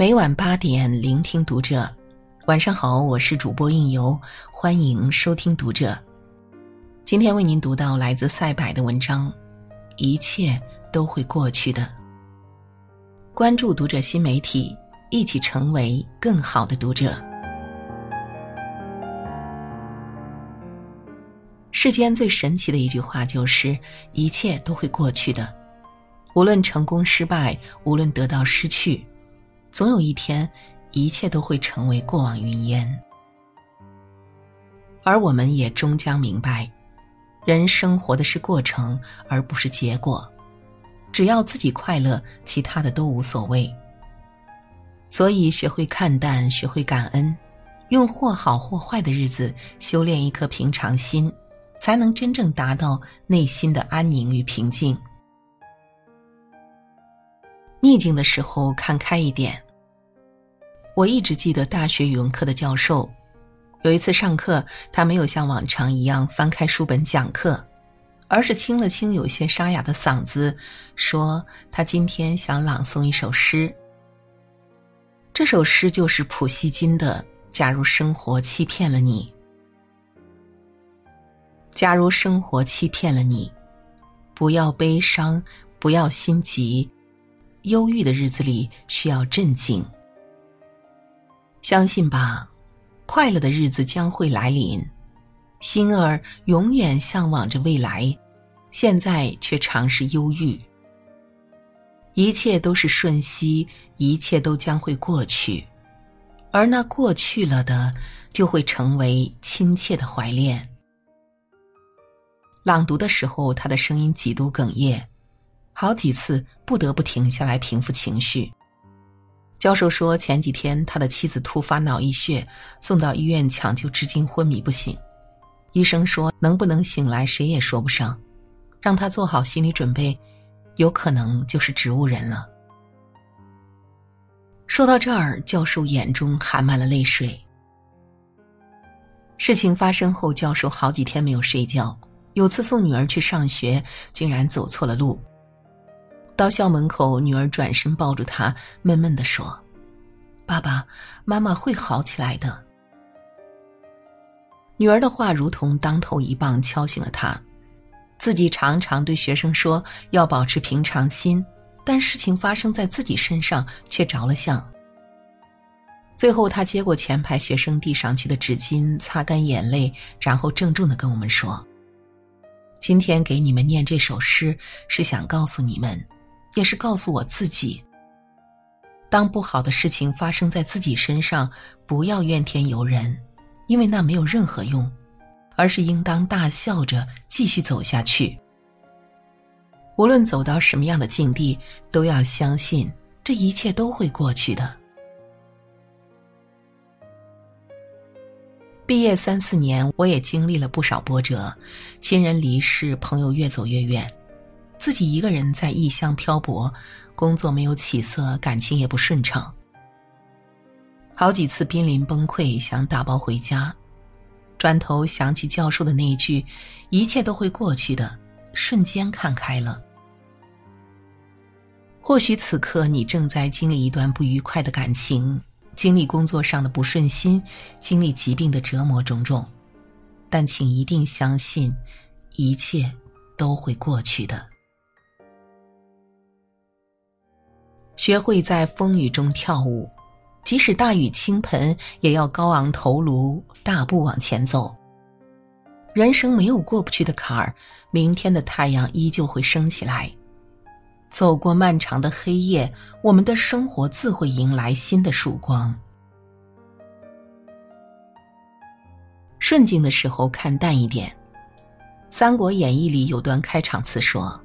每晚八点，聆听读者。晚上好，我是主播应由，欢迎收听读者。今天为您读到来自赛百的文章，一切都会过去的。关注读者新媒体，一起成为更好的读者。世间最神奇的一句话就是：一切都会过去的。无论成功失败，无论得到失去。总有一天，一切都会成为过往云烟，而我们也终将明白，人生活的是过程，而不是结果。只要自己快乐，其他的都无所谓。所以，学会看淡，学会感恩，用或好或坏的日子修炼一颗平常心，才能真正达到内心的安宁与平静。逆境的时候，看开一点。我一直记得大学语文课的教授，有一次上课，他没有像往常一样翻开书本讲课，而是清了清有些沙哑的嗓子，说他今天想朗诵一首诗。这首诗就是普希金的《假如生活欺骗了你》。假如生活欺骗了你，不要悲伤，不要心急。忧郁的日子里需要镇静。相信吧，快乐的日子将会来临。心儿永远向往着未来，现在却常是忧郁。一切都是瞬息，一切都将会过去，而那过去了的，就会成为亲切的怀恋。朗读的时候，他的声音几度哽咽。好几次不得不停下来平复情绪。教授说，前几天他的妻子突发脑溢血，送到医院抢救，至今昏迷不醒。医生说，能不能醒来谁也说不上，让他做好心理准备，有可能就是植物人了。说到这儿，教授眼中含满了泪水。事情发生后，教授好几天没有睡觉。有次送女儿去上学，竟然走错了路。到校门口，女儿转身抱住他，闷闷的说：“爸爸妈妈会好起来的。”女儿的话如同当头一棒，敲醒了他。自己常常对学生说要保持平常心，但事情发生在自己身上却着了相。最后，他接过前排学生递上去的纸巾，擦干眼泪，然后郑重的跟我们说：“今天给你们念这首诗，是想告诉你们。”也是告诉我自己：当不好的事情发生在自己身上，不要怨天尤人，因为那没有任何用，而是应当大笑着继续走下去。无论走到什么样的境地，都要相信这一切都会过去的。毕业三四年，我也经历了不少波折，亲人离世，朋友越走越远。自己一个人在异乡漂泊，工作没有起色，感情也不顺畅。好几次濒临崩溃，想打包回家，转头想起教授的那一句：“一切都会过去的。”瞬间看开了。或许此刻你正在经历一段不愉快的感情，经历工作上的不顺心，经历疾病的折磨种种，但请一定相信，一切都会过去的。学会在风雨中跳舞，即使大雨倾盆，也要高昂头颅，大步往前走。人生没有过不去的坎儿，明天的太阳依旧会升起来。走过漫长的黑夜，我们的生活自会迎来新的曙光。顺境的时候看淡一点，《三国演义》里有段开场词说。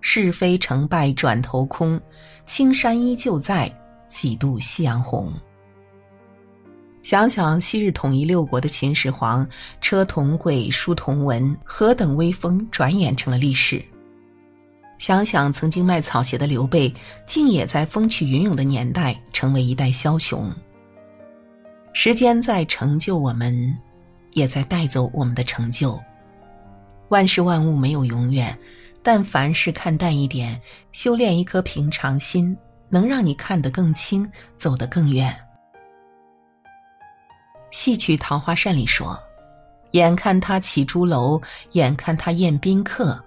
是非成败转头空，青山依旧在，几度夕阳红。想想昔日统一六国的秦始皇，车同轨，书同文，何等威风，转眼成了历史。想想曾经卖草鞋的刘备，竟也在风起云涌的年代成为一代枭雄。时间在成就我们，也在带走我们的成就。万事万物没有永远。但凡事看淡一点，修炼一颗平常心，能让你看得更清，走得更远。戏曲《桃花扇》里说：“眼看他起朱楼，眼看他宴宾客，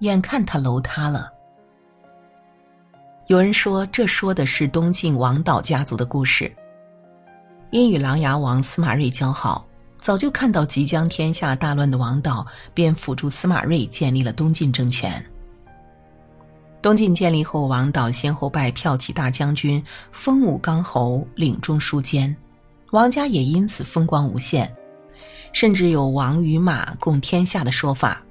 眼看他楼塌了。”有人说，这说的是东晋王导家族的故事。因与琅琊王司马睿交好，早就看到即将天下大乱的王导，便辅助司马睿建立了东晋政权。东晋建立后，王导先后拜骠骑大将军、封武刚侯、领中书监，王家也因此风光无限，甚至有王与马共天下的说法。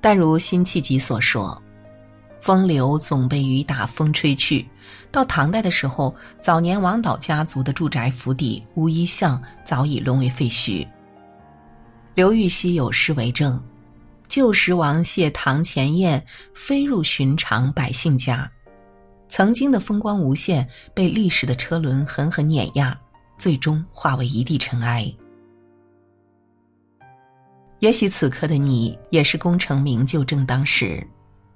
但如辛弃疾所说。风流总被雨打风吹去。到唐代的时候，早年王导家族的住宅府邸乌衣巷早已沦为废墟。刘禹锡有诗为证：“旧时王谢堂前燕，飞入寻常百姓家。”曾经的风光无限，被历史的车轮狠狠碾压，最终化为一地尘埃。也许此刻的你，也是功成名就正当时。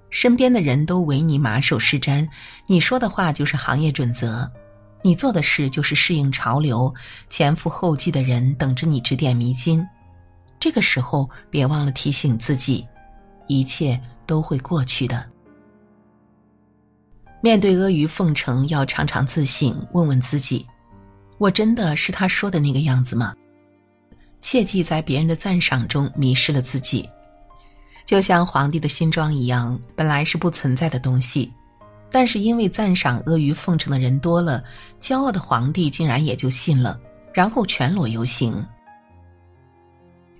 身边的人都为你马首是瞻，你说的话就是行业准则，你做的事就是适应潮流，前赴后继的人等着你指点迷津。这个时候，别忘了提醒自己，一切都会过去的。面对阿谀奉承，要常常自省，问问自己：我真的是他说的那个样子吗？切忌在别人的赞赏中迷失了自己。就像皇帝的新装一样，本来是不存在的东西，但是因为赞赏阿谀奉承的人多了，骄傲的皇帝竟然也就信了，然后全裸游行。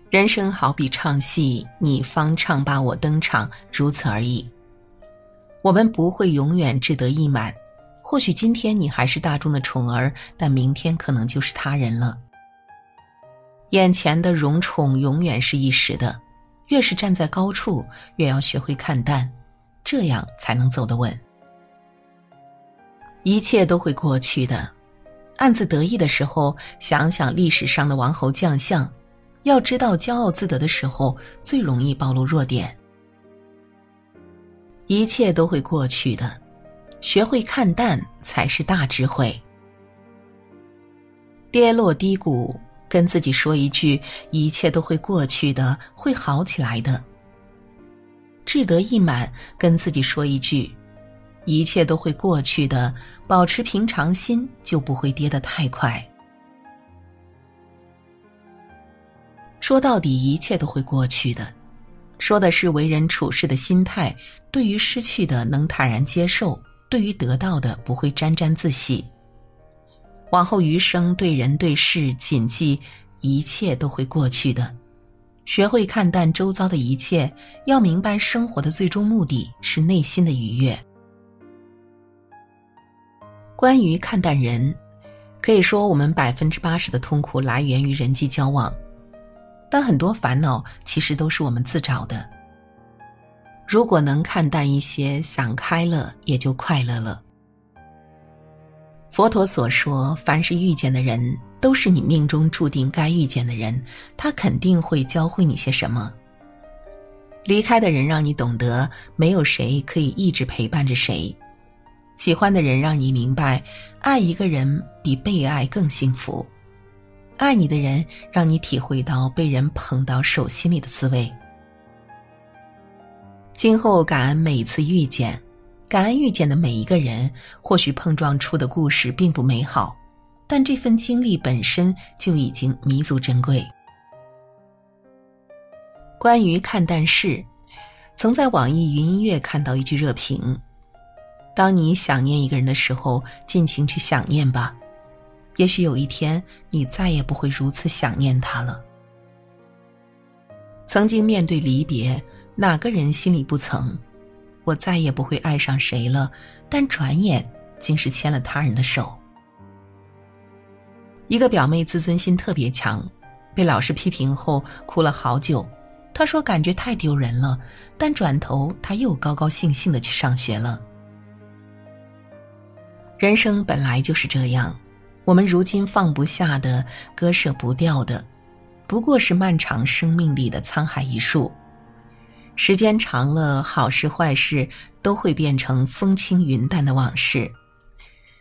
人生好比唱戏，你方唱罢我登场，如此而已。我们不会永远志得意满，或许今天你还是大众的宠儿，但明天可能就是他人了。眼前的荣宠永远是一时的。越是站在高处，越要学会看淡，这样才能走得稳。一切都会过去的，暗自得意的时候，想想历史上的王侯将相，要知道骄傲自得的时候最容易暴露弱点。一切都会过去的，学会看淡才是大智慧。跌落低谷。跟自己说一句：“一切都会过去的，会好起来的。”志得意满，跟自己说一句：“一切都会过去的，保持平常心，就不会跌得太快。”说到底，一切都会过去的，说的是为人处事的心态。对于失去的，能坦然接受；对于得到的，不会沾沾自喜。往后余生，对人对事，谨记一切都会过去的。学会看淡周遭的一切，要明白生活的最终目的是内心的愉悦。关于看淡人，可以说我们百分之八十的痛苦来源于人际交往，但很多烦恼其实都是我们自找的。如果能看淡一些，想开了，也就快乐了。佛陀所说，凡是遇见的人，都是你命中注定该遇见的人，他肯定会教会你些什么。离开的人让你懂得，没有谁可以一直陪伴着谁；喜欢的人让你明白，爱一个人比被爱更幸福；爱你的人让你体会到被人捧到手心里的滋味。今后感恩每次遇见。感恩遇见的每一个人，或许碰撞出的故事并不美好，但这份经历本身就已经弥足珍贵。关于看淡事，曾在网易云音乐看到一句热评：“当你想念一个人的时候，尽情去想念吧，也许有一天你再也不会如此想念他了。”曾经面对离别，哪个人心里不曾？我再也不会爱上谁了，但转眼竟是牵了他人的手。一个表妹自尊心特别强，被老师批评后哭了好久。她说感觉太丢人了，但转头她又高高兴兴的去上学了。人生本来就是这样，我们如今放不下的、割舍不掉的，不过是漫长生命里的沧海一粟。时间长了，好事坏事都会变成风轻云淡的往事。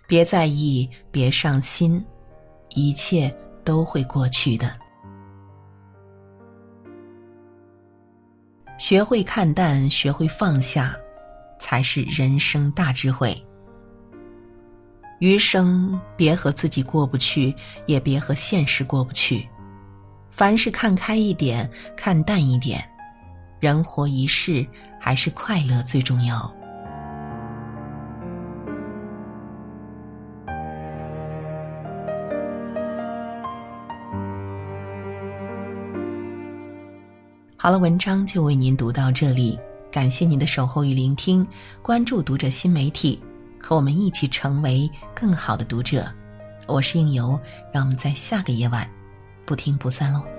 别在意，别伤心，一切都会过去的。学会看淡，学会放下，才是人生大智慧。余生，别和自己过不去，也别和现实过不去。凡事看开一点，看淡一点。人活一世，还是快乐最重要。好了，文章就为您读到这里，感谢您的守候与聆听，关注读者新媒体，和我们一起成为更好的读者。我是应由，让我们在下个夜晚不听不散喽。